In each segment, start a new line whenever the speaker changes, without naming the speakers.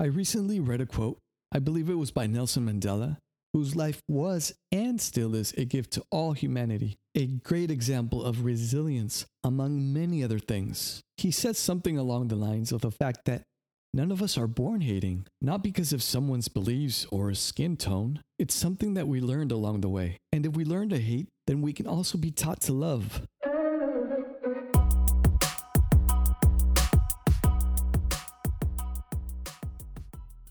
I recently read a quote, I believe it was by Nelson Mandela, whose life was and still is a gift to all humanity, a great example of resilience among many other things. He said something along the lines of the fact that none of us are born hating, not because of someone's beliefs or a skin tone. It's something that we learned along the way. And if we learn to hate, then we can also be taught to love.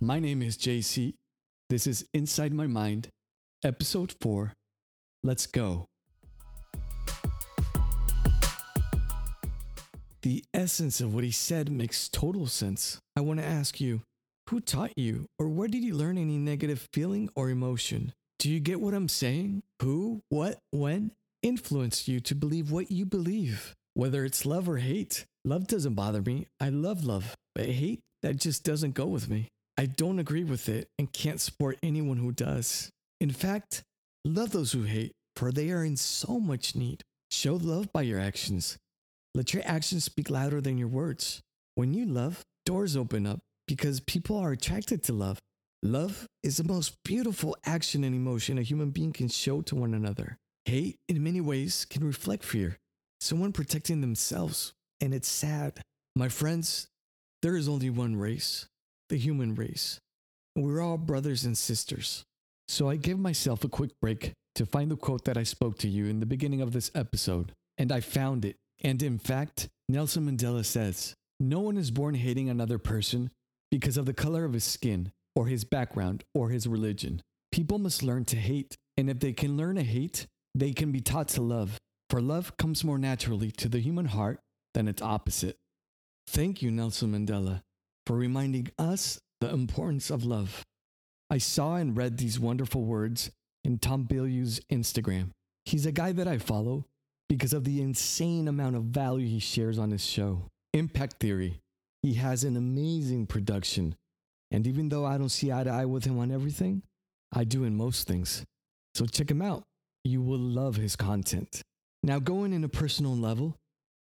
My name is JC. This is Inside My Mind, Episode 4. Let's go. The essence of what he said makes total sense. I want to ask you who taught you, or where did you learn any negative feeling or emotion? Do you get what I'm saying? Who, what, when influenced you to believe what you believe? Whether it's love or hate. Love doesn't bother me. I love love. But hate, that just doesn't go with me. I don't agree with it and can't support anyone who does. In fact, love those who hate, for they are in so much need. Show love by your actions. Let your actions speak louder than your words. When you love, doors open up because people are attracted to love. Love is the most beautiful action and emotion a human being can show to one another. Hate, in many ways, can reflect fear, someone protecting themselves, and it's sad. My friends, there is only one race, the human race. We're all brothers and sisters. So I give myself a quick break to find the quote that I spoke to you in the beginning of this episode. And I found it. And in fact, Nelson Mandela says, No one is born hating another person because of the color of his skin, or his background, or his religion. People must learn to hate. And if they can learn to hate, they can be taught to love. For love comes more naturally to the human heart than its opposite. Thank you, Nelson Mandela for reminding us the importance of love. I saw and read these wonderful words in Tom Bilyeu's Instagram. He's a guy that I follow because of the insane amount of value he shares on his show. Impact Theory. He has an amazing production. And even though I don't see eye to eye with him on everything, I do in most things. So check him out. You will love his content. Now, going in a personal level,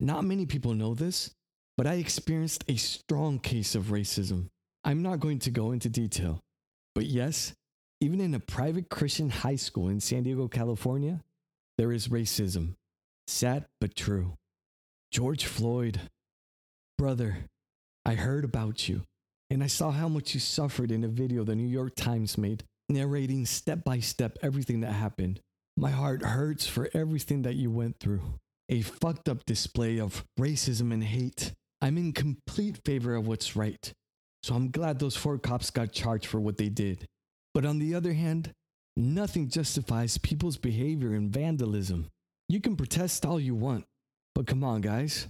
not many people know this, but I experienced a strong case of racism. I'm not going to go into detail, but yes, even in a private Christian high school in San Diego, California, there is racism. Sad but true. George Floyd, brother, I heard about you, and I saw how much you suffered in a video the New York Times made, narrating step by step everything that happened. My heart hurts for everything that you went through. A fucked up display of racism and hate I'm in complete favor of what's right. So I'm glad those four cops got charged for what they did. But on the other hand, nothing justifies people's behavior and vandalism. You can protest all you want, but come on, guys.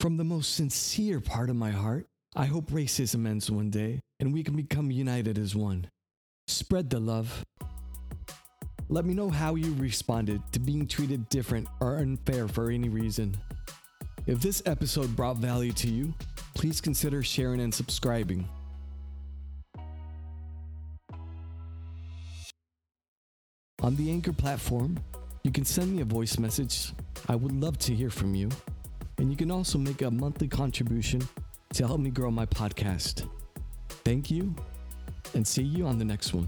From the most sincere part of my heart, I hope racism ends one day and we can become united as one. Spread the love. Let me know how you responded to being treated different or unfair for any reason. If this episode brought value to you, please consider sharing and subscribing. On the Anchor platform, you can send me a voice message. I would love to hear from you. And you can also make a monthly contribution to help me grow my podcast. Thank you, and see you on the next one.